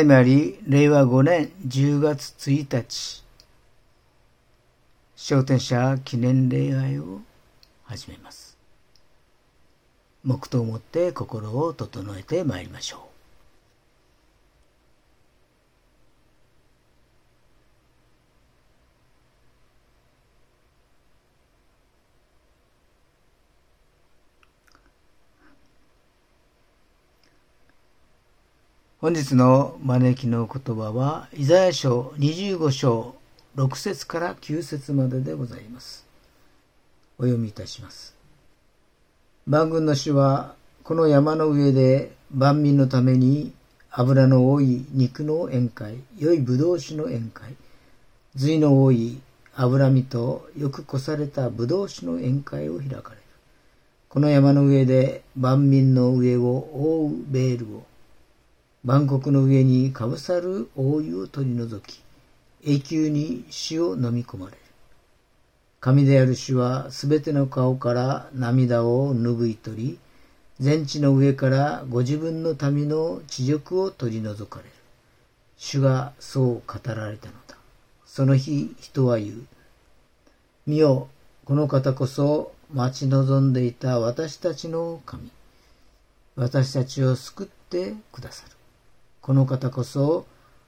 ただいまより令和5年10月1日、商店者記念礼拝を始めます。黙祷をもって心を整えてまいりましょう。本日の招きの言葉は、イザヤ書25章6節から9節まででございます。お読みいたします。万軍の主は、この山の上で万民のために油の多い肉の宴会、良い葡萄酒の宴会、髄の多い脂身とよくこされた葡萄酒の宴会を開かれる。この山の上で万民の上を覆うベールを万国の上にかぶさる覆いを取り除き、永久に死を飲み込まれる。神である主はすべての顔から涙を拭い取り、全地の上からご自分の民の地辱を取り除かれる。主がそう語られたのだ。その日人は言う。見よ、この方こそ待ち望んでいた私たちの神。私たちを救ってくださる。この方こそ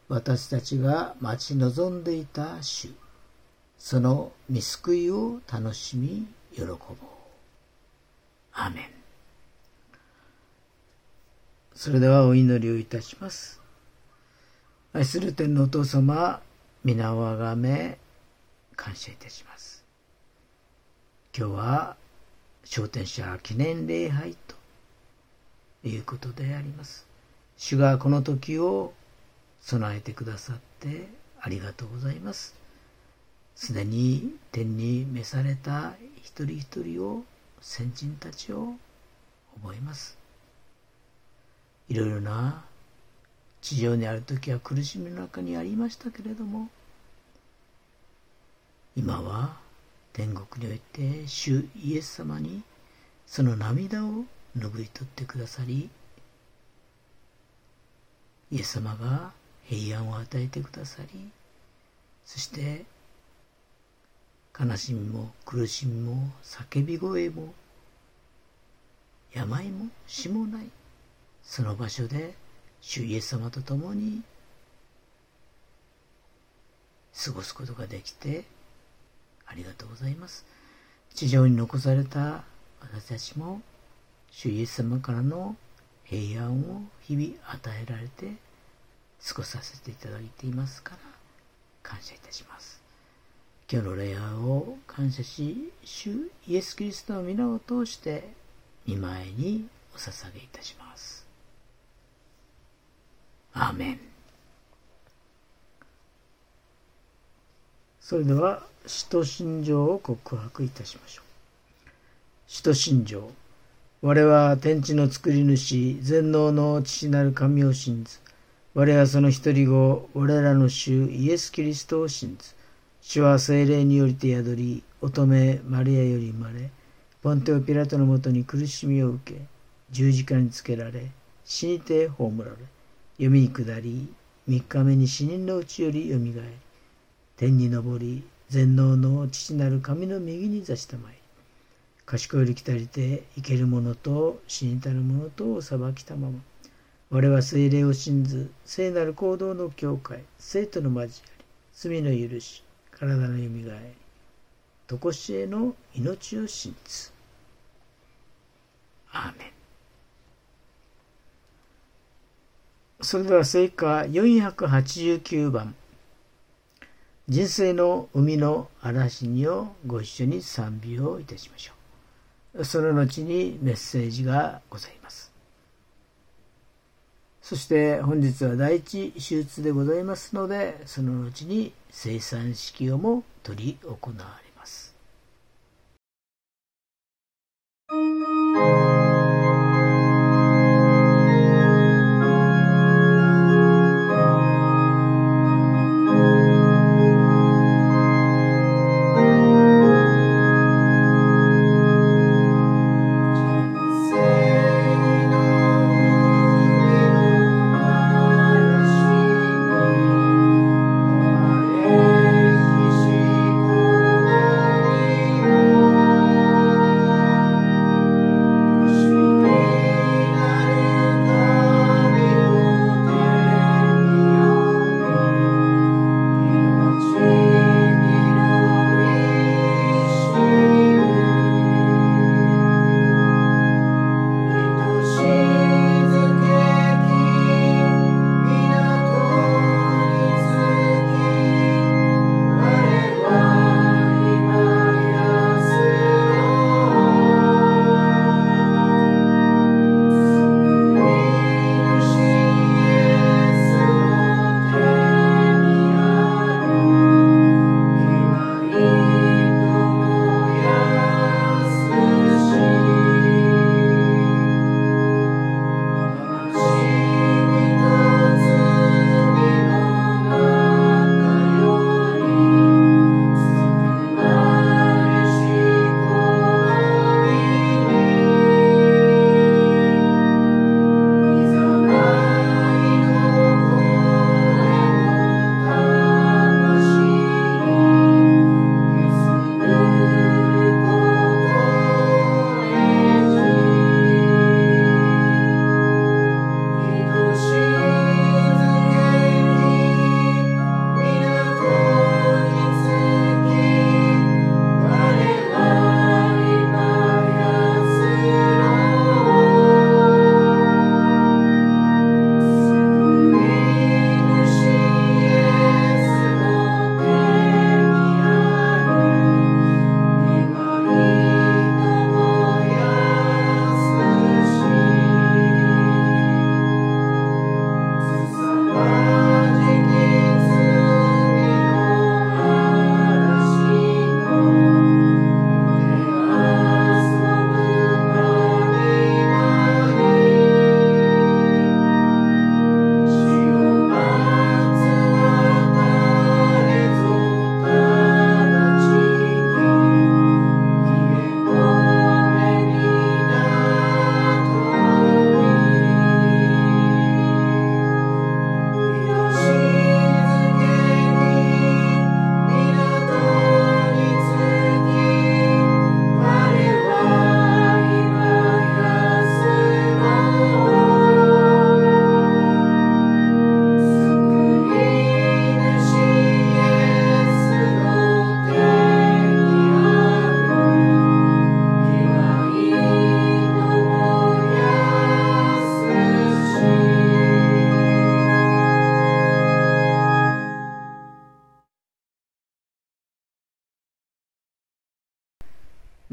私たちが待ち望んでいた主。その見救いを楽しみ喜ぼう。アメン。それではお祈りをいたします。愛する天のお父様、皆をあがめ、感謝いたします。今日は、昇天者記念礼拝ということであります。主がこの時を備えてくださってありがとうございます。すでに天に召された一人一人を先人たちを覚えます。いろいろな地上にある時は苦しみの中にありましたけれども今は天国において主イエス様にその涙を拭い取ってくださりイエス様が平安を与えてくださりそして悲しみも苦しみも叫び声も病も死もないその場所で主イエス様と共に過ごすことができてありがとうございます。地上に残された私たちも主イエス様からの平安を日々与えられて過ごさせていただいていますから感謝いたします。今日の礼拝を感謝し、主イエス・キリストの皆を通して見舞いにお捧げいたします。アーメン。それでは、使徒信条を告白いたしましょう。使徒信条。我は天地の作り主、全能の父なる神を信ず。我はその一人子、我らの主イエス・キリストを信ず。主は精霊によりて宿り、乙女マリアより生まれ、ポンテオ・ピラトのもとに苦しみを受け、十字架につけられ、死にて葬られ、読みに下り、三日目に死人のうちよりよみがえり、天に昇り、全能の父なる神の右に座したまい。賢いりきたりて生ける者と死にたる者とを裁きたまま。我は精霊を信ず聖なる行動の境界生徒の交わり罪の許し体のよみがえり常しえの命を信ず。アーメン。それでは聖歌489番。人生の海の嵐にをご一緒に賛美をいたしましょう。その後にメッセージがございます。そして本日は第一手術でございますので、その後に生産式をも執り行われます。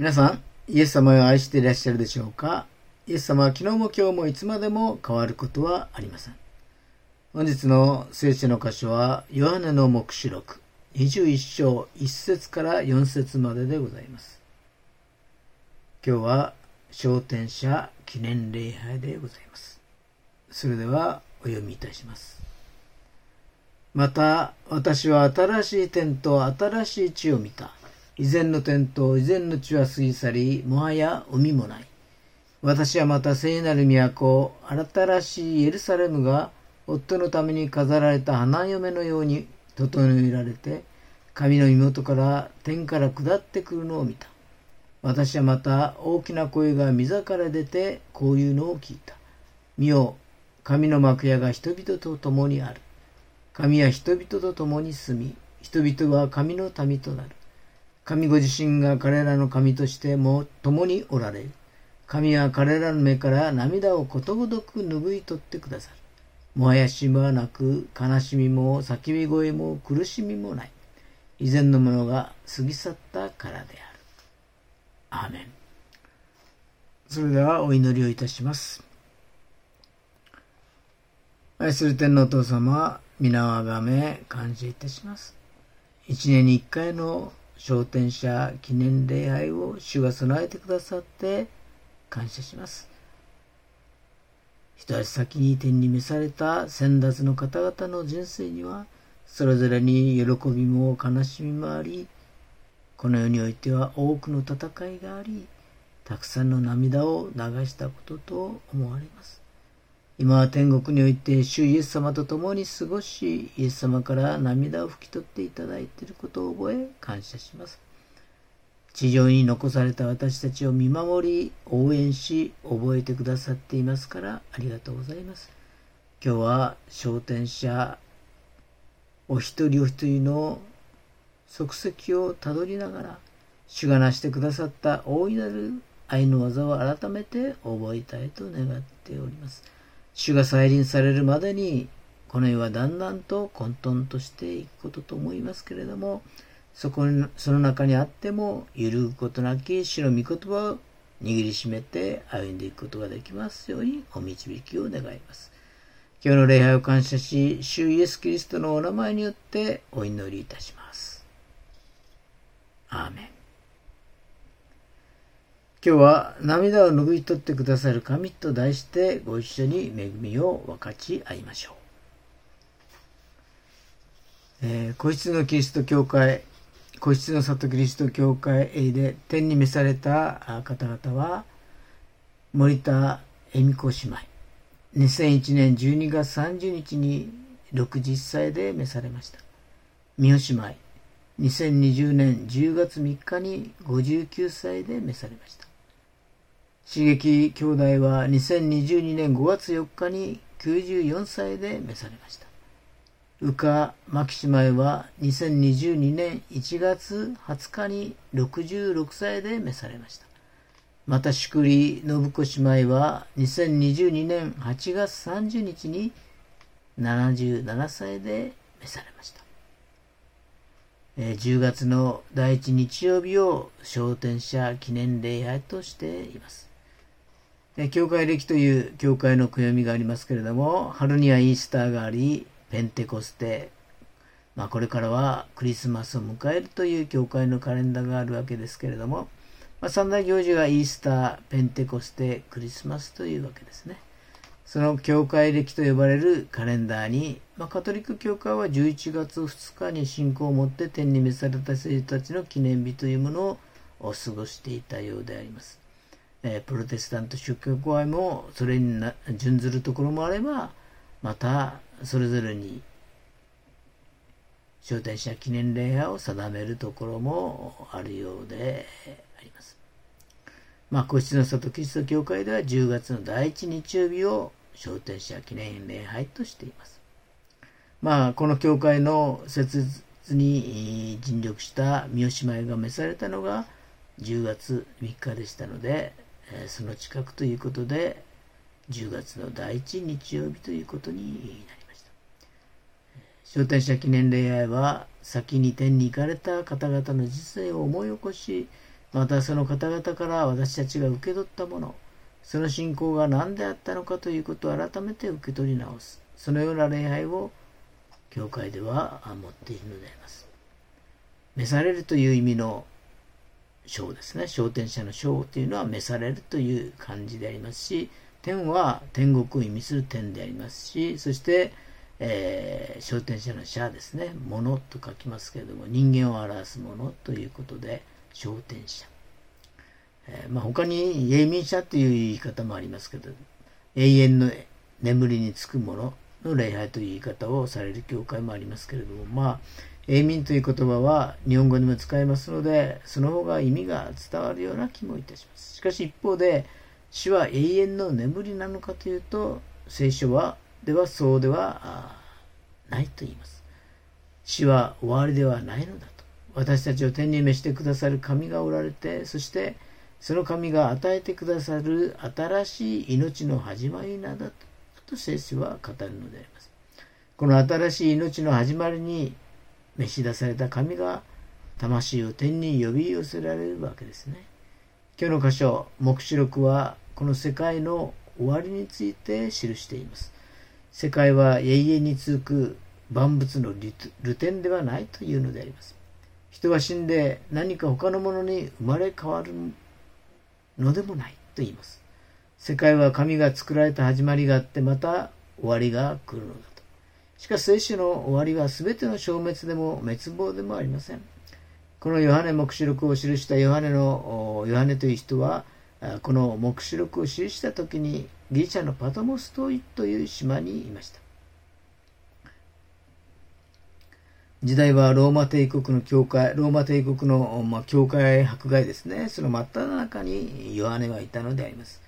皆さん、イエス様を愛していらっしゃるでしょうか？イエス様は昨日も今日もいつまでも変わることはありません。本日の聖書の箇所は、ヨハネの目視録、21章1節から4節まででございます。今日は、昇天者記念礼拝でございます。それでは、お読みいたします。また、私は新しい天と新しい地を見た。以前の天と以前の地は過ぎ去り、もはや海もない。私はまた聖なる都、新しいエルサレムが、夫のために飾られた花嫁のように整えられて、神の妹から天から下ってくるのを見た。私はまた大きな声が溝から出て、こういうのを聞いた。見よ、神の幕屋が人々と共にある。神は人々と共に住み、人々は神の民となる。神ご自身が彼らの神としても共におられる。神は彼らの目から涙をことごとく拭い取ってくださる。もはやしはなく、悲しみも叫び声も苦しみもない。以前のものが過ぎ去ったからである。アーメン。それではお祈りをいたします。愛する天皇お父様、皆をあがめ感謝いたします。一年に一回の昇天者記念礼拝を主が備えてくださって感謝します。一足先に天に召された先達の方々の人生には、それぞれに喜びも悲しみもあり、この世においては多くの戦いがあり、たくさんの涙を流したことと思われます。今は天国において主イエス様と共に過ごし、イエス様から涙を拭き取っていただいていることを覚え感謝します。地上に残された私たちを見守り、応援し、覚えてくださっていますからありがとうございます。今日は昇天者、お一人お一人の足跡をたどりながら、主が成してくださった大いなる愛の技を改めて覚えたいと願っております。主が再臨されるまでに、この世はだんだんと混沌としていくことと思いますけれども、そこに、その中にあっても、揺るぐことなき主の御言葉を握りしめて歩んでいくことができますようにお導きを願います。今日の礼拝を感謝し、主イエス・キリストのお名前によってお祈りいたします。アーメン。今日は涙を拭い取ってくださる神と題してご一緒に恵みを分かち合いましょう。えー、個室のキリスト教会、個室の里キリスト教会で天に召された方々は、森田恵美子姉妹。2001年12月30日に60歳で召されました。三好姉妹。2020年10月3日に59歳で召されました。刺激兄弟は2022年5月4日に94歳で召されました。宇賀牧姉妹は2022年1月20日に66歳で召されました。また、祝利信子姉妹は2022年8月30日に77歳で召されました。10月の第一日曜日を昇天者記念礼拝としています。教会歴という教会の暦がありますけれども、春にはイースターがあり、ペンテコステ、まあ、これからはクリスマスを迎えるという教会のカレンダーがあるわけですけれども、まあ、三大行事がイースター、ペンテコステ、クリスマスというわけですね。その教会歴と呼ばれるカレンダーに、まあ、カトリック教会は11月2日に信仰を持って天に召された生徒たちの記念日というものをお過ごしていたようであります。えプロテスタント宗教公愛もそれに準ずるところもあれば、またそれぞれに招待者記念礼拝を定めるところもあるようであります。まあ、個室の里キリスト教会では10月の第一日曜日を招待者記念礼拝としています。まあ、この教会の設立に尽力した三好姉妹が召されたのが10月3日でしたので、えその近くということで、10月の第一日曜日ということになりました。招待者記念礼拝は、先に天に行かれた方々の実際を思い起こし、またその方々から私たちが受け取ったもの、その信仰が何であったのかということを改めて受け取り直す。そのような礼拝を教会では持っているのであります。召されるという意味の章ですね。昇天者の章というのは召されるという漢字でありますし、天は天国を意味する天でありますし、そして、えー、昇天者の者ですね。ものと書きますけれども、人間を表すものということで、昇天者。えー、まあ、他に永民者という言い方もありますけど、永遠の眠りにつくものの礼拝という言い方をされる教会もありますけれども、まあ、永民という言葉は日本語にも使えますので、その方が意味が伝わるような気もいたします。しかし一方で、死は永遠の眠りなのかというと、聖書は、ではそうではないと言います。死は終わりではないのだと。私たちを天に召してくださる神がおられて、そしてその神が与えてくださる新しい命の始まりなんだ、と聖書は語るのであります。この新しい命の始まりに召し出された神が魂を天に呼び寄せられるわけですね。今日の箇所、黙示録はこの世界の終わりについて記しています。世界は永遠に続く万物の流天ではないというのであります。人は死んで何か他のものに生まれ変わるのでもないと言います。世界は神が作られた始まりがあってまた終わりが来るのだ。しかし聖書の終わりは全ての消滅でも滅亡でもありません。このヨハネ黙示録を記したヨハネのヨハネという人はこの黙示録を記した時にギリシャのパトモストイという島にいました。時代はローマ帝国の教会、ローマ帝国の、まあ、教会迫害ですね。その真っ只中にヨハネはいたのであります。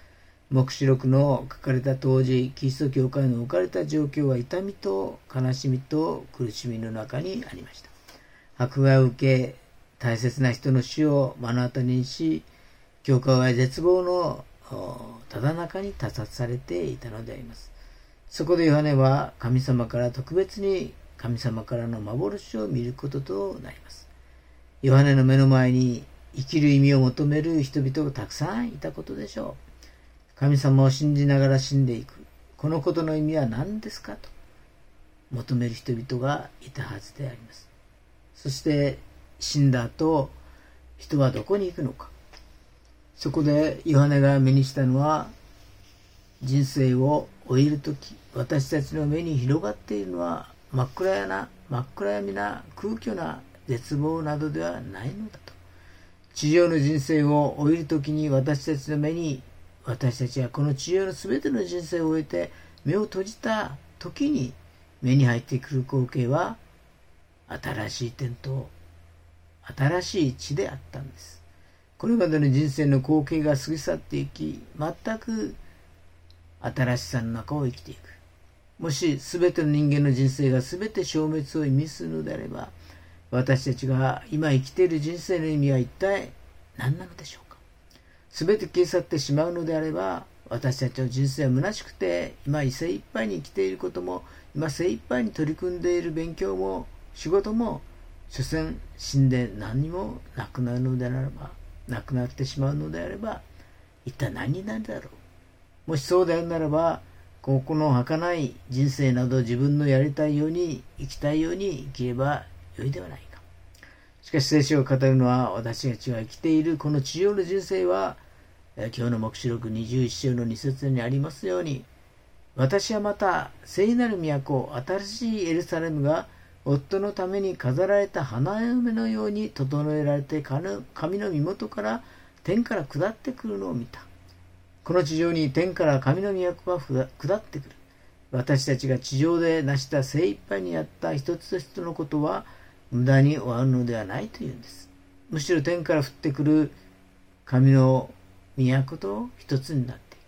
黙示録の書かれた当時、キリスト教会の置かれた状況は痛みと悲しみと苦しみの中にありました。迫害を受け、大切な人の死を目の当たりにし、教会は絶望のただ中に他殺されていたのであります。そこでヨハネは神様から特別に神様からの幻を見ることとなります。ヨハネの目の前に生きる意味を求める人々がたくさんいたことでしょう。神様を信じながら死んでいく。このことの意味は何ですかと求める人々がいたはずであります。そして死んだ後、人はどこに行くのか。そこでヨハネが目にしたのは、人生を終えるとき、私たちの目に広がっているのは真っ暗やな、真っ暗闇な空虚な絶望などではないのだと。地上の人生を終えるときに私たちの目に私たちはこの地上の全ての人生を終えて目を閉じた時に目に入ってくる光景は新しい点と新しい地であったんです。これまでの人生の光景が過ぎ去っていき、全く新しさの中を生きていく。もし全ての人間の人生が全て消滅を意味するのであれば、私たちが今生きている人生の意味は一体何なのでしょうか？全て消え去ってしまうのであれば、私たちの人生は虚しくて、今精一杯に生きていることも、今精一杯に取り組んでいる勉強も、仕事も、所詮死んで何にもなくなるのであれば、なくなってしまうのであれば、一体何になるだろう。もしそうであるならば、ここの儚い人生など自分のやりたいように、生きたいように生きればよいではない。しかし聖書を語るのは私たちが生きているこの地上の人生は今日の黙示録21章の2節にありますように私はまた聖なる都新しいエルサレムが夫のために飾られた花嫁のように整えられて神の身元から天から下ってくるのを見た。この地上に天から神の都が下ってくる。私たちが地上で成した精一杯にやった一つ一つのことは無駄に終わるのではないというんです。むしろ天から降ってくる神の都と一つになっていく。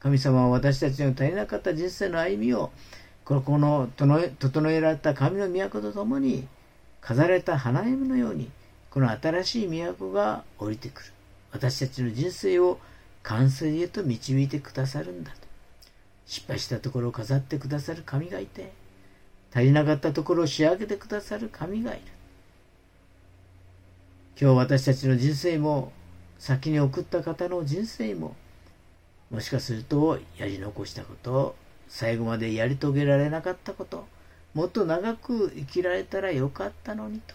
神様は私たちの足りなかった人生の歩みを、このこの整えられた神の都とともに、飾られた花嫁のように、この新しい都が降りてくる。私たちの人生を完成へと導いてくださるんだと。失敗したところを飾ってくださる神がいて、足りなかったところを仕上げてくださる神がいる。今日私たちの人生も先に送った方の人生ももしかするとやり残したこと最後までやり遂げられなかったこともっと長く生きられたらよかったのにと。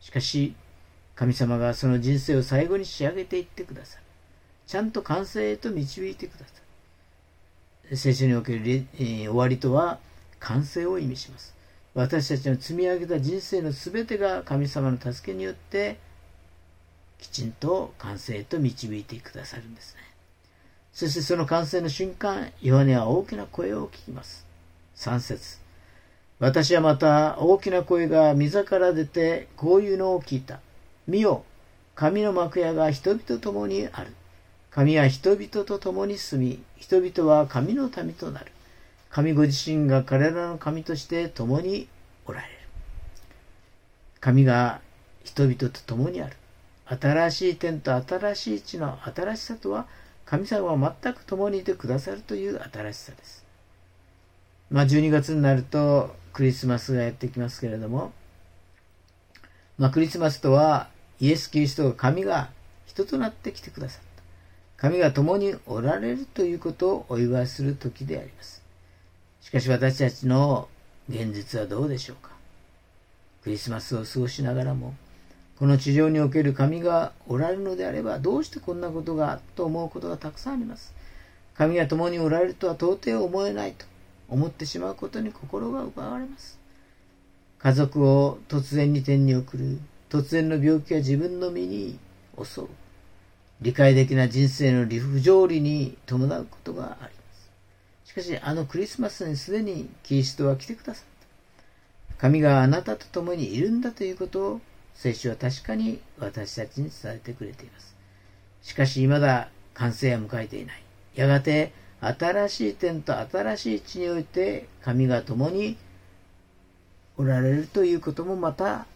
しかし神様がその人生を最後に仕上げていってくださる。ちゃんと完成へと導いてくださる。聖書における、え、終わりとは完成を意味します私たちの積み上げた人生のすべてが神様の助けによってきちんと完成へと導いてくださるんですね。そしてその完成の瞬間、ヨハネは大きな声を聞きます。3節私はまた大きな声が溝から出てこういうのを聞いた。見よ、神の幕屋が人々と共にある。神は人々と共に住み、人々は神の民となる。神ご自身が彼らの神として共におられる。神が人々と共にある。新しい天と新しい地の新しさとは、神様は全く共にいてくださるという新しさです。まあ、12月になるとクリスマスがやってきますけれども、まあ、クリスマスとは、イエス・キリストが神が人となってきてくださった。神が共におられるということをお祝いする時であります。しかし私たちの現実はどうでしょうか？クリスマスを過ごしながらも、この地上における神がおられるのであれば、どうしてこんなことがと思うことがたくさんあります。神が共におられるとは到底思えないと思ってしまうことに心が奪われます。家族を突然に天に送る、突然の病気が自分の身に襲う、理解できな人生の理不条理に伴うことがあり。しかし、あのクリスマスにすでにキリストは来てくださった。神があなたと共にいるんだということを聖書は確かに私たちに伝えてくれています。しかし未だ完成は迎えていない。やがて新しい点と新しい地において神が共におられるということもまた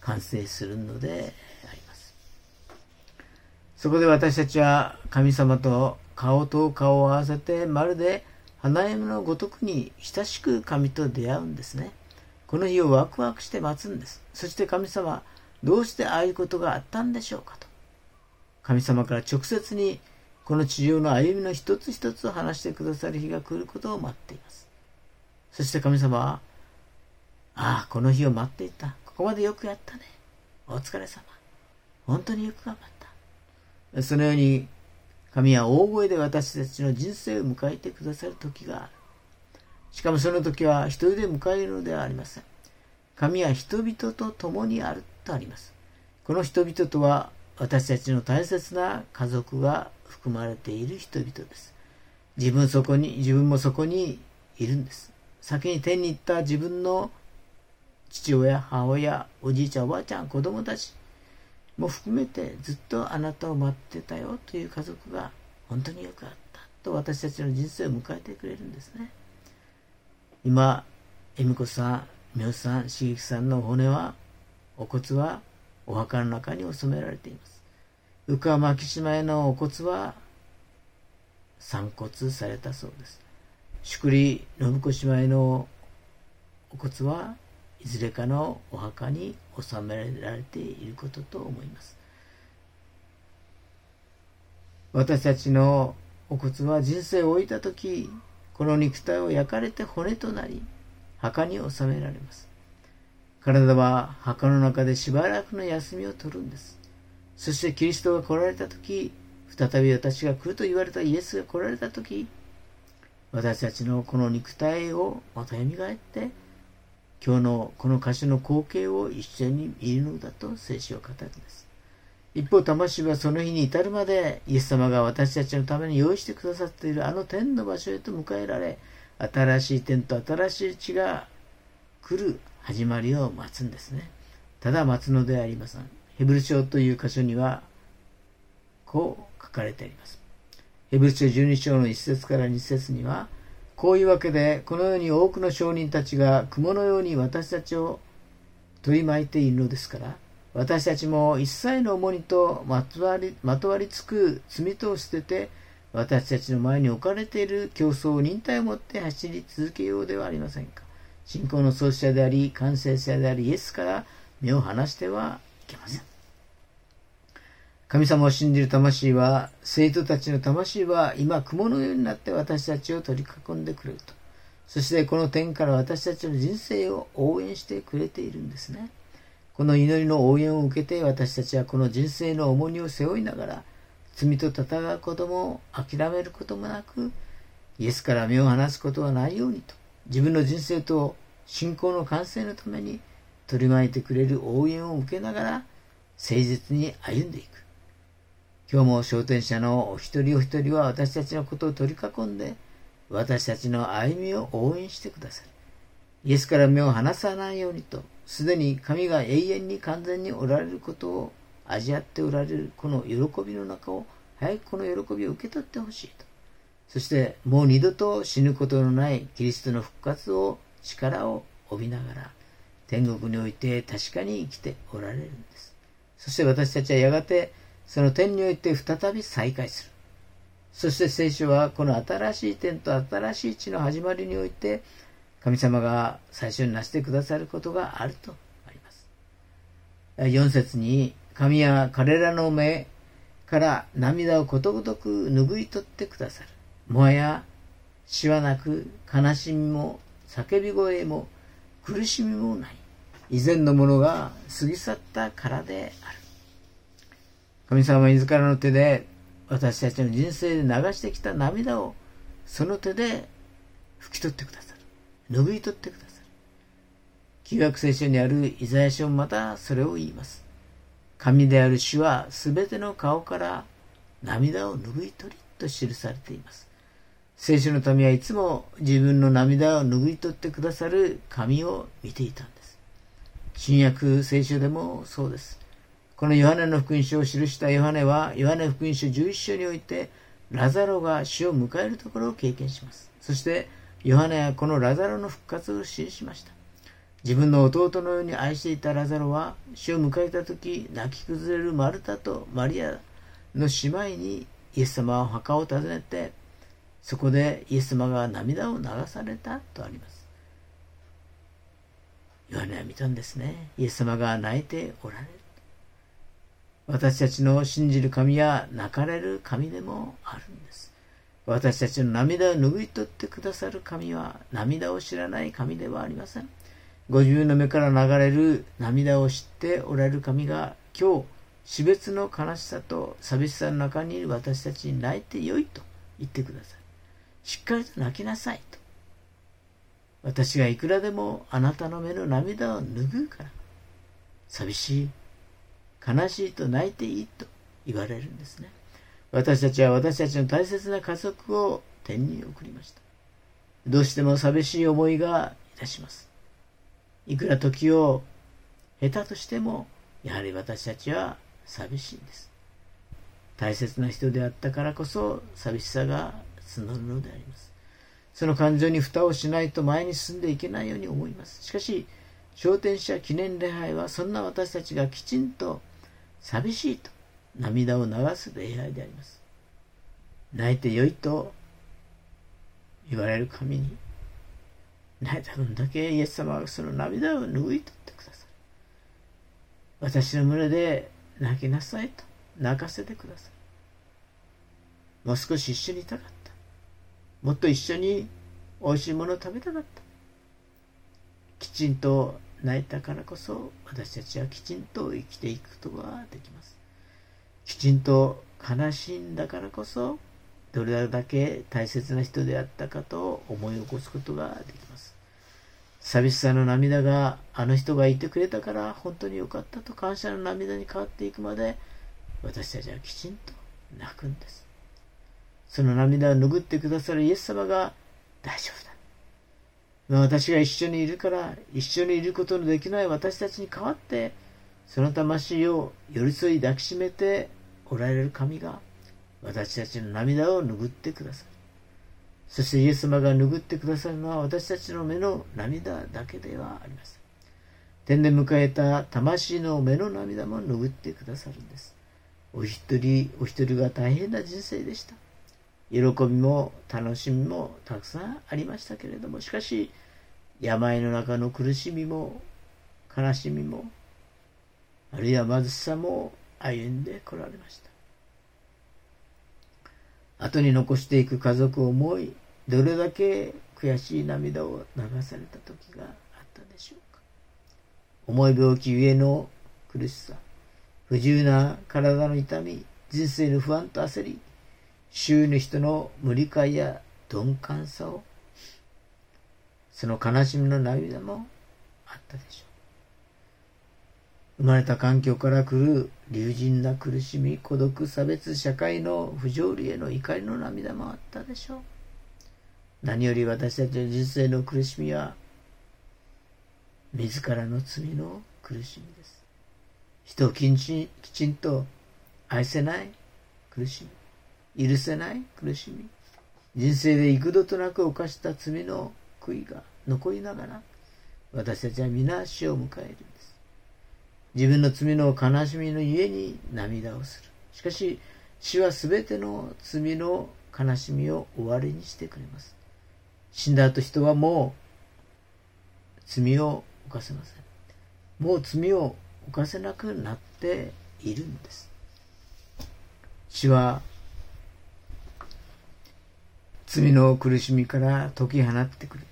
完成するのであります。そこで私たちは神様と顔と顔を合わせてまるで花嫁のごとくに親しく神と出会うんですね。この日をワクワクして待つんです。そして神様、どうしてああいうことがあったんでしょうかと。神様から直接にこの地上の歩みの一つ一つを話してくださる日が来ることを待っています。そして神様は、ああ、この日を待っていた。ここまでよくやったね。お疲れ様。本当によく頑張った。そのように、神は大声で私たちの人生を迎えてくださる時がある。しかもその時は一人で迎えるのではありません。神は人々と共にあるとあります。この人々とは私たちの大切な家族が含まれている人々です。自分そこに、自分もそこにいるんです。先に天に行った自分の父親、母親、おじいちゃん、おばあちゃん、子供たちも含めてずっとあなたを待ってたよという家族が本当によくあったと私たちの人生を迎えてくれるんですね。今、恵美子さん、三好さん、茂樹さんの骨は、お骨はお墓の中に収められています。浮川牧島へのお骨は散骨されたそうです。宿利信子島へのお骨はいずれかのお墓に収められていることと思います。私たちのお骨は人生を終えた時この肉体を焼かれて骨となり、墓に収められます。体は墓の中でしばらくの休みを取るんです。そしてキリストが来られた時、再び私が来ると言われたイエスが来られた時、私たちのこの肉体をまた蘇って、今日のこの歌詞の光景を一緒に見るのだと聖書を語るんです。一方、魂はその日に至るまで、イエス様が私たちのために用意してくださっているあの天の場所へと迎えられ、新しい天と新しい地が来る始まりを待つんですね。ただ待つのではありません。ヘブル書という箇所には、こう書かれてあります。ヘブル書12章の1節から2節には、こういうわけで、このように多くの証人たちが雲のように私たちを取り巻いているのですから、私たちも一切の重荷とまとわりまとわりつく罪とを捨てて、私たちの前に置かれている競争を忍耐を持って走り続けようではありませんか。信仰の創始者であり、完成者であり、イエスから目を離してはいけません。神様を信じる魂は、生徒たちの魂は今雲のようになって私たちを取り囲んでくれると。そしてこの点から私たちの人生を応援してくれているんですね。この祈りの応援を受けて私たちはこの人生の重荷を背負いながら罪と戦うことも諦めることもなくイエスから目を離すことはないようにと自分の人生と信仰の完成のために取り巻いてくれる応援を受けながら誠実に歩んでいく。今日も商店者のお一人お一人は私たちのことを取り囲んで私たちの歩みを応援してくださる。イエスから目を離さないようにと、すでに神が永遠に完全におられることを味わっておられるこの喜びの中を早くこの喜びを受け取ってほしいと。そしてもう二度と死ぬことのないキリストの復活を力を帯びながら天国において確かに生きておられるんです。そして私たちはやがてその天において再び再会する。そして聖書はこの新しい天と新しい地の始まりにおいて神様が最初になしてくださることがあるとあります。4節に神は彼らの目から涙をことごとく拭い取ってくださる。もはや死はなく悲しみも叫び声も苦しみもない。以前のものが過ぎ去ったからである。神様自らの手で私たちの人生で流してきた涙をその手で拭き取ってくださる。拭い取ってくださる。旧約聖書にあるイザヤ書もまたそれを言います。神である主はすべての顔から涙を拭い取りと記されています。聖書の民はいつも自分の涙を拭い取ってくださる神を見ていたんです。新約聖書でもそうです。このヨハネの福音書を記したヨハネは、ヨハネ福音書11章において、ラザロが死を迎えるところを経験します。そして、ヨハネはこのラザロの復活を信じました。自分の弟のように愛していたラザロは、死を迎えた時、泣き崩れるマルタとマリアの姉妹にイエス様は墓を訪ねて、そこでイエス様が涙を流されたとあります。ヨハネは見たんですね。イエス様が泣いておられる。私たちの信じる神は泣かれる神でもあるんです。私たちの涙を拭い取ってくださる神は涙を知らない神ではありません。ご自分の目から流れる涙を知っておられる神が今日死別の悲しさと寂しさの中にいる私たちに泣いてよいと言ってください。しっかりと泣きなさいと。私がいくらでもあなたの目の涙を拭うから。寂しい悲しいと泣いていいと言われるんですね。私たちは私たちの大切な家族を天に送りました。どうしても寂しい思いがいたします。いくら時を下手としても、やはり私たちは寂しいんです。大切な人であったからこそ寂しさが募るのであります。その感情に蓋をしないと前に進んでいけないように思います。しかし、昇天者記念礼拝はそんな私たちがきちんと寂しいと涙を流す礼拝であります。泣いてよいと言われる神に、泣いた分だけイエス様はその涙を拭い取ってくださる。私の胸で泣きなさいと泣かせてください。もう少し一緒にいたかった。もっと一緒に美味しいものを食べたかった。きちんと泣いたからこそ私たちはきちんと生きていくことができます。きちんと悲しんだからこそどれだけ大切な人であったかと思い起こすことができます。寂しさの涙があの人がいてくれたから本当に良かったと感謝の涙に変わっていくまで私たちはきちんと泣くんです。その涙を拭ってくださるイエス様が大丈夫だ。私が一緒にいるから、一緒にいることのできない私たちに代わって、その魂を寄り添い抱きしめておられる神が、私たちの涙を拭ってくださる。そしてイエス様が拭ってくださるのは私たちの目の涙だけではありません。天で迎えた魂の目の涙も拭ってくださるんです。お一人お一人が大変な人生でした。喜びも楽しみもたくさんありましたけれども、しかし、病の中の苦しみも悲しみも、あるいは貧しさも歩んでこられました。後に残していく家族を思いどれだけ悔しい涙を流された時があったでしょうか。重い病気ゆえの苦しさ不自由な体の痛み人生の不安と焦り周囲の人の無理解や鈍感さをその悲しみの涙もあったでしょう生まれた環境から来る流人な苦しみ、孤独、差別、社会の不条理への怒りの涙もあったでしょう。何より私たちの人生の苦しみは、自らの罪の苦しみです。人をきちきちんと愛せない苦しみ、許せない？苦しみ、人生で幾度となく犯した罪の悔いが残りながら、私たちは皆死を迎えるんです。自分の罪の悲しみのゆえに涙をする。しかし、死はすべての罪の悲しみを終わりにしてくれます。死んだ後人はもう罪を犯せません。もう罪を犯せなくなっているんです。死は罪の苦しみから解き放ってくる。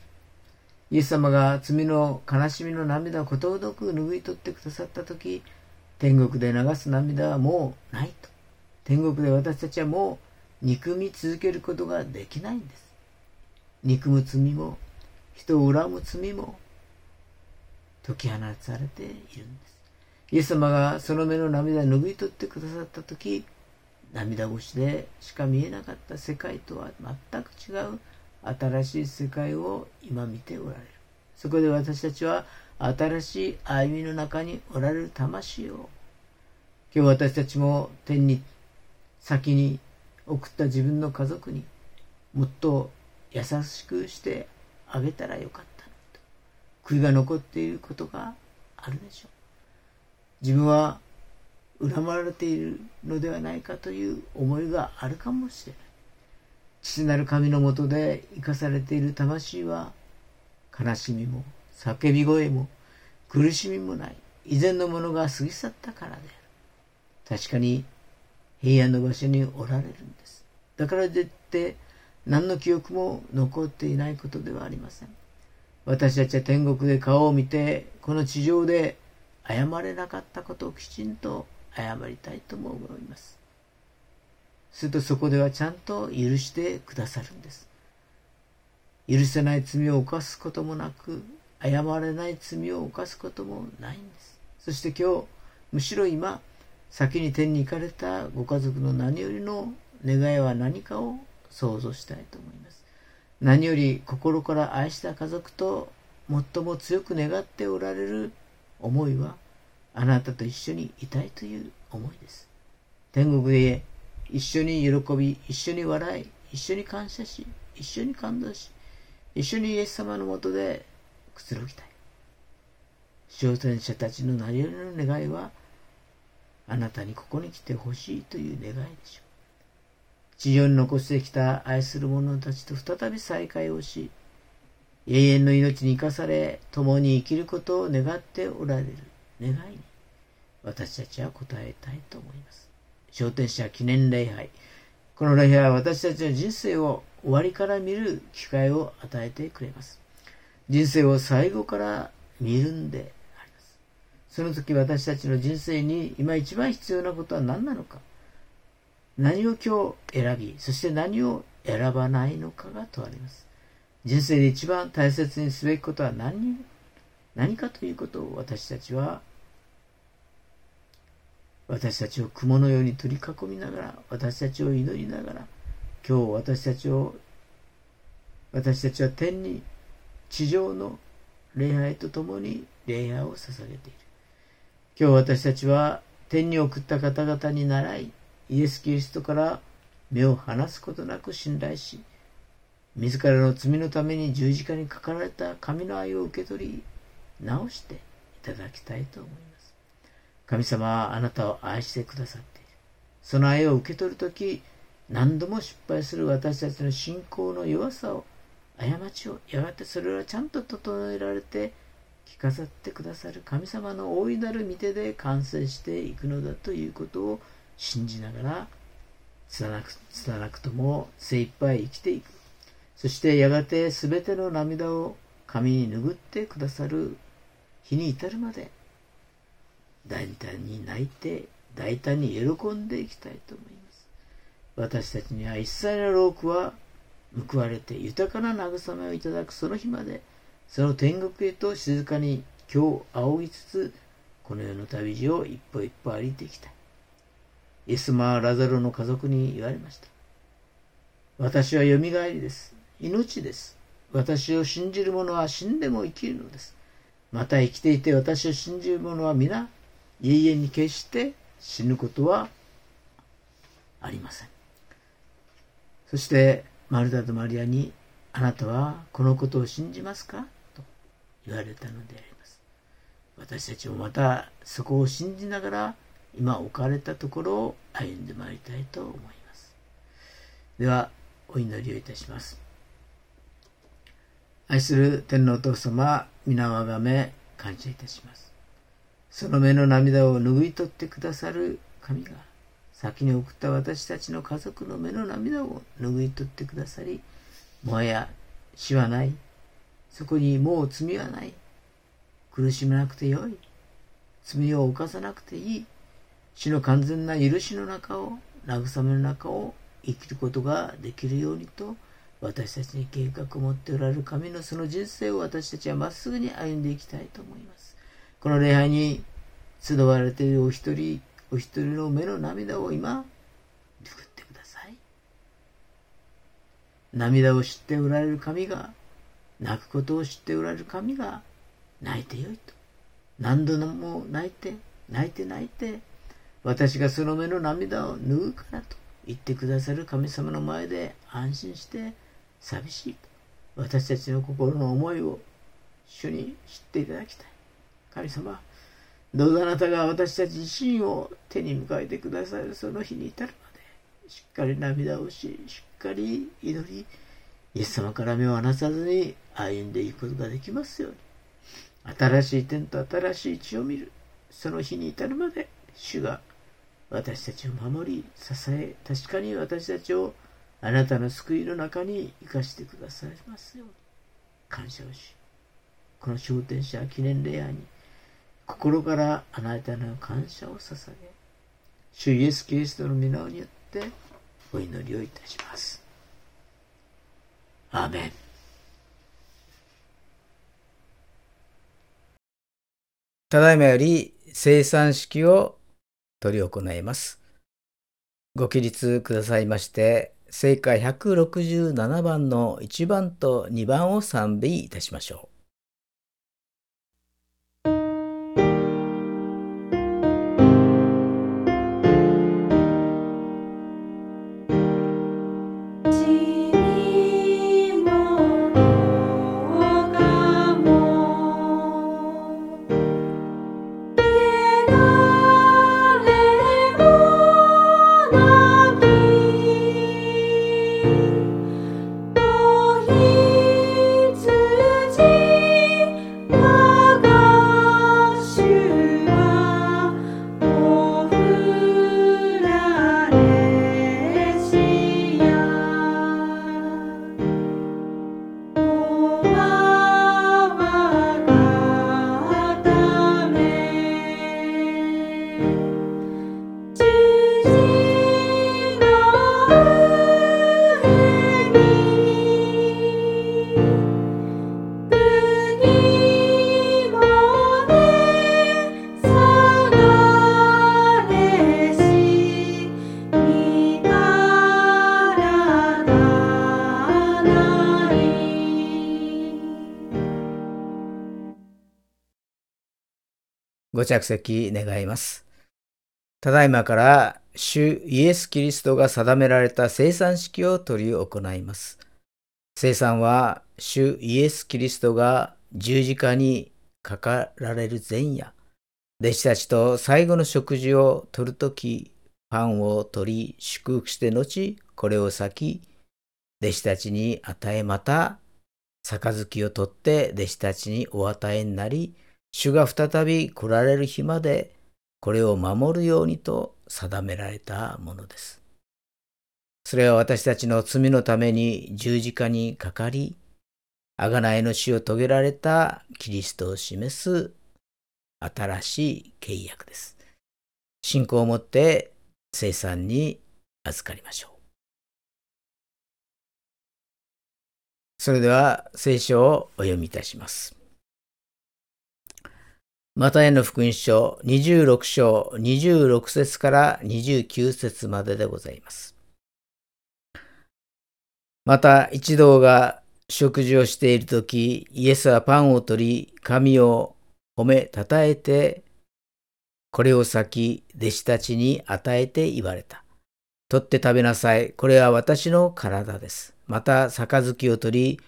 イエス様が罪の悲しみの涙をことごとく拭い取ってくださった時天国で流す涙はもうないと。天国で私たちはもう憎み続けることができないんです。憎む罪も人を恨む罪も解き放されているんです。イエス様がその目の涙を拭い取ってくださった時涙越しでしか見えなかった世界とは全く違う新しい世界を今見ておられる。そこで私たちは新しい歩みの中におられる魂を、今日私たちも天に先に送った自分の家族にもっと優しくしてあげたらよかったと。悔いが残っていることがあるでしょう。自分は恨まれているのではないかという思いがあるかもしれない。父なる神のもとで生かされている魂は悲しみも叫び声も苦しみもない。以前のものが過ぎ去ったからである確かに平安の場所におられるんです。だからといって何の記憶も残っていないことではありません。私たちは天国で顔を見てこの地上で謝れなかったことをきちんと謝りたいとも思いますするとそこではちゃんと許してくださるんです。許せない罪を犯すこともなく、謝れない罪を犯すこともないんです。そして今日、むしろ今、先に天に行かれたご家族の何よりの願いは何かを想像したいと思います。何より心から愛した家族と最も強く願っておられる思いは、あなたと一緒にいたいという思いです。天国で一緒に喜び、一緒に笑い、一緒に感謝し、一緒に感動し、一緒にイエス様のもとでくつろぎたい。挑戦者たちの何よりの願いは、あなたにここに来てほしいという願いでしょう。地上に残してきた愛する者たちと再び再会をし、永遠の命に生かされ、共に生きることを願っておられる願いに、私たちは応えたいと思います。昇天者記念礼拝。この礼拝は私たちの人生を終わりから見る機会を与えてくれます。人生を最後から見るんであります。その時私たちの人生に今一番必要なことは何なのか。何を今日選び、そして何を選ばないのかが問われます。人生で一番大切にすべきことは何？何かということを私たちは私たちを雲のように取り囲みながら、私たちを祈りながら、今日私たちを、私たちは天に地上の礼拝とともに礼拝を捧げている。今日私たちは天に送った方々に倣い、イエス・キリストから目を離すことなく信頼し、自らの罪のために十字架にかかられた神の愛を受け取り、直していただきたいと思います。神様はあなたを愛してくださっている。その愛を受け取るとき、何度も失敗する私たちの信仰の弱さを、過ちを、やがてそれはちゃんと整えられて、着飾ってくださる神様の大いなる御手で完成していくのだということを信じながら拙く拙くとも精一杯生きていくそしてやがて全ての涙を神に拭ってくださる日に至るまで大胆に泣いて大胆に喜んでいきたいと思います。私たちには一切の労苦は報われて豊かな慰めをいただくその日までその天国へと静かに今日仰ぎつつこの世の旅路を一歩一歩歩いていきたい。イエスマはラザロの家族に言われました。私はよみがえりです。命です。私を信じる者は死んでも生きるのです。また生きていて私を信じる者は皆永遠に決して死ぬことはありません。そしてマルタとマリアにあなたはこのことを信じますか？と言われたのであります。私たちもまたそこを信じながら今置かれたところを歩んでまいりたいと思います。ではお祈りをいたします。愛する天皇お父様皆をあがめ感謝いたします。その目の涙を拭い取ってくださる神が先に送った私たちの家族の目の涙を拭い取ってくださり、もはや死はない。そこにもう罪はない。苦しめなくてよい。罪を犯さなくていい。死の完全な許しの中を、慰めの中を生きることができるようにと、私たちに計画を持っておられる神のその人生を私たちはまっすぐに歩んでいきたいと思います。この礼拝に集われているお一人お一人の目の涙を今、拭ってください。涙を知っておられる神が、泣くことを知っておられる神が、泣いてよいと。何度も泣いて、泣いて泣いて、私がその目の涙を拭うからと言ってくださる神様の前で安心して寂しいと。私たちの心の思いを主に知っていただきたい。神様、どうぞあなたが私たち自身を手に迎えてくださるその日に至るまで、しっかり涙をし、しっかり祈り、イエス様から目を離さずに歩んでいくことができますように。新しい天と新しい地を見る、その日に至るまで、主が私たちを守り、支え、確かに私たちをあなたの救いの中に生かしてくださいますように。感謝をし、この昇天者記念礼拝に心からあなたの感謝を捧げ、主イエス・キリストの皆によってお祈りをいたします。アーメン。ただいまより生産式を執り行います。ご起立くださいまして、聖歌167番の1番と2番を賛美いたしましょう。ご着席願います。ただいまから主イエス・キリストが定められた生産式を執り行います。生産は主イエス・キリストが十字架にかかられる前夜、弟子たちと最後の食事をとるとき、パンを取り祝福して後、これを裂き、弟子たちに与えまた杯を取って弟子たちにお与えになり、主が再び来られる日までこれを守るようにと定められたものです。それは私たちの罪のために十字架にかかり、贖いの死を遂げられたキリストを示す新しい契約です。信仰をもって生産に預かりましょう。それでは聖書をお読みいたします。マタイの福音書26章26節から29節まででございます。また一同が食事をしているとき、イエスはパンを取り、神を褒めたたえて、これを先、弟子たちに与えて言われた。取って食べなさい。これは私の体です。また、杯を取り、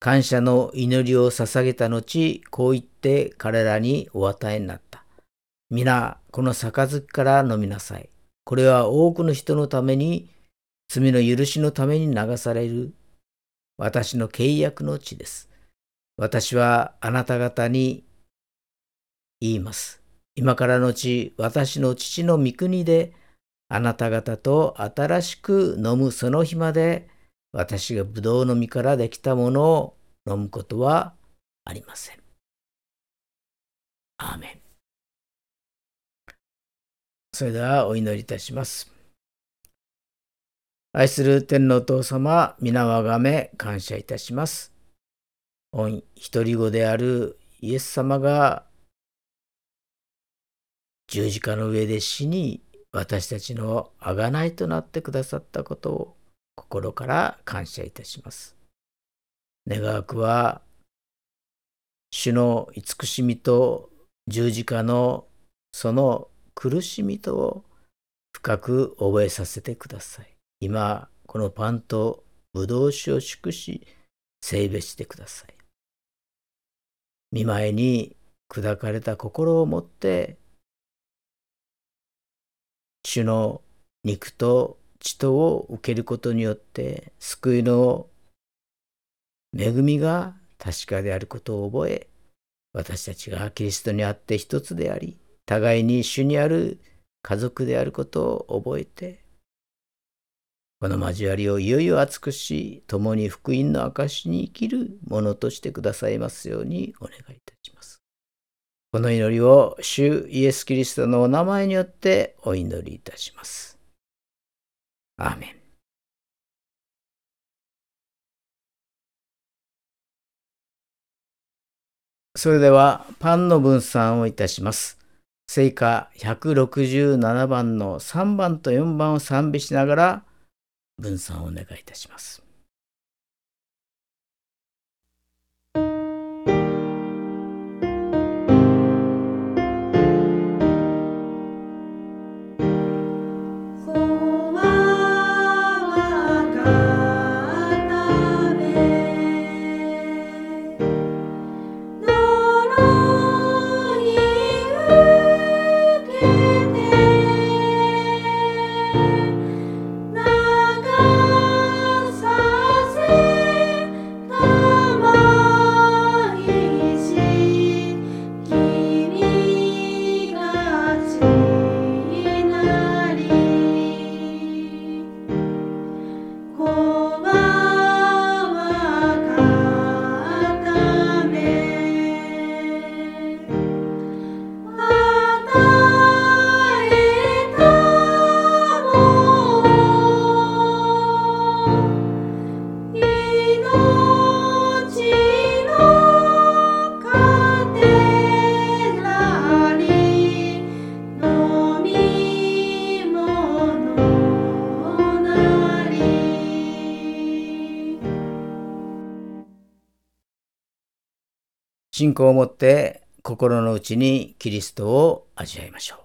感謝の祈りを捧げた後、こう言って彼らにお与えになった。皆、この杯から飲みなさい。これは多くの人のために、罪の許しのために流される私の契約の地です。私はあなた方に言います。今からのち、私の父の御国で、あなた方と新しく飲むその日まで、私がブドウの実からできたものを飲むことはありません。アーメン。それではお祈りいたします。愛する天皇父様、皆をあがめ感謝いたします。御一人子であるイエス様が十字架の上で死に私たちの贖いとなってくださったことを心から感謝いたします。願わくは、主の慈しみと十字架のその苦しみとを深く覚えさせてください。今、このパンとブドウ酒を祝し、聖別してください。見舞いに砕かれた心を持って、主の肉と血とを受けることによって救いの恵みが確かであることを覚え私たちがキリストにあって一つであり互いに主にある家族であることを覚えてこの交わりをいよいよ厚くし共に福音の証に生きるものとしてくださいますようにお願いいたします。この祈りを主イエス・キリストのお名前によってお祈りいたします。アーメン。それではパンの分散をいたします。聖歌167番の3番と4番を賛美しながら分散をお願いいたします。信仰を持って心の内にキリストを味わいましょう。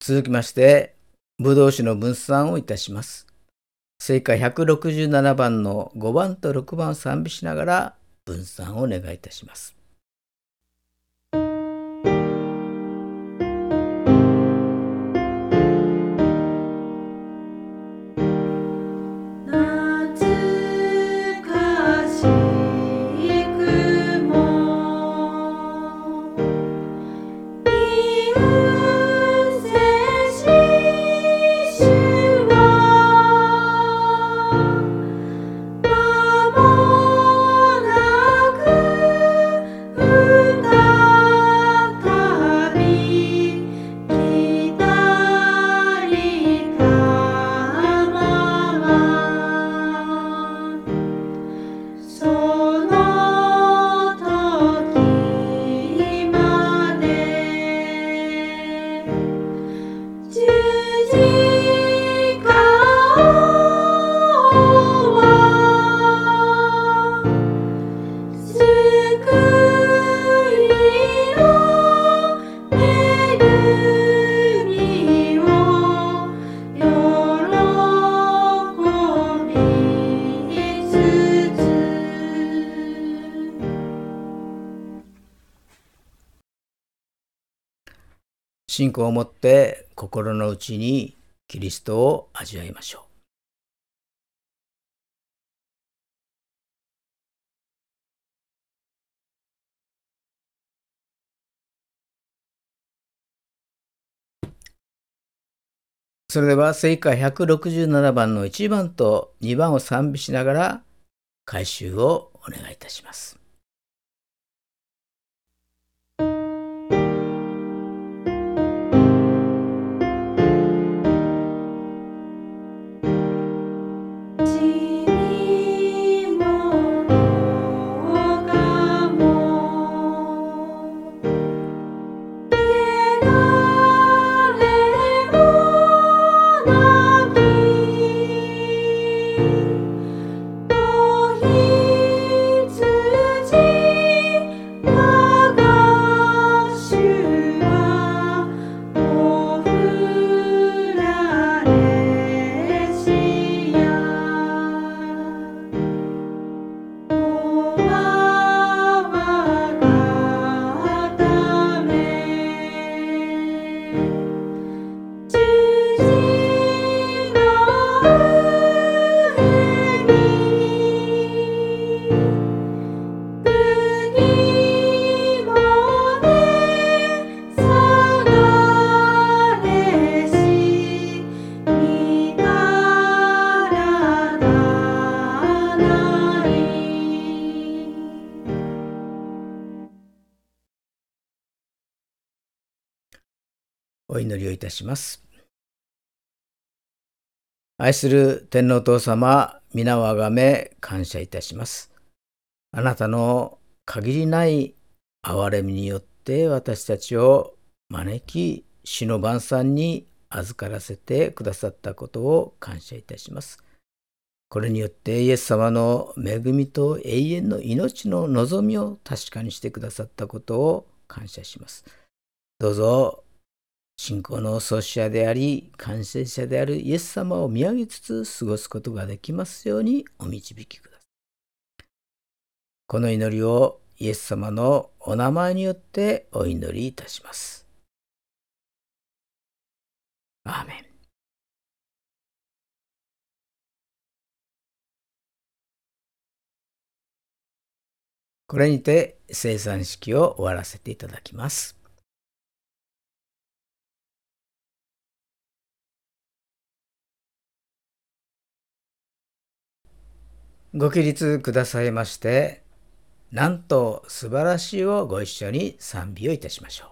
続きまして、武道士の分散をいたします。正解167番の5番と6番を賛美しながら分散をお願いいたします。信仰を持って心の内にキリストを味わいましょう。それでは聖歌167番の1番と2番を賛美しながら改修をお願いいたします。たします。愛する天皇父様、皆をあがめ感謝いたします。あなたの限りない憐れみによって私たちを招き、死の晩餐に預からせてくださったことを感謝いたします。これによってイエス様の恵みと永遠の命の望みを確かにしてくださったことを感謝します。どうぞ信仰の創始者であり、完成者であるイエス様を見上げつつ過ごすことができますようにお導きください。この祈りをイエス様のお名前によってお祈りいたします。アーメン。これにて生産式を終わらせていただきます。ご起立くださいまして、なんと素晴らしいをご一緒に賛美をいたしましょう。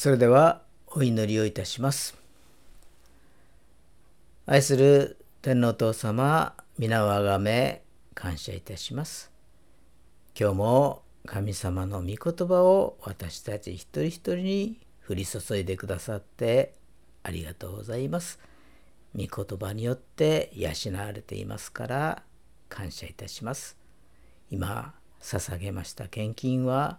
それではお祈りをいたします。愛する天皇父様、皆をあがめ感謝いたします。今日も神様の御言葉を私たち一人一人に降り注いでくださってありがとうございます。御言葉によって養われていますから感謝いたします。今捧げました献金は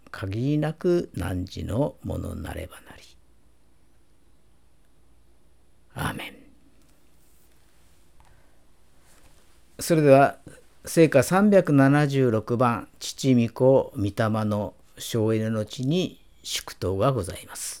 限りなく汝のものなればなり。アーメン。それでは聖歌376番父御子御霊の省エネの地に祝祷がございます。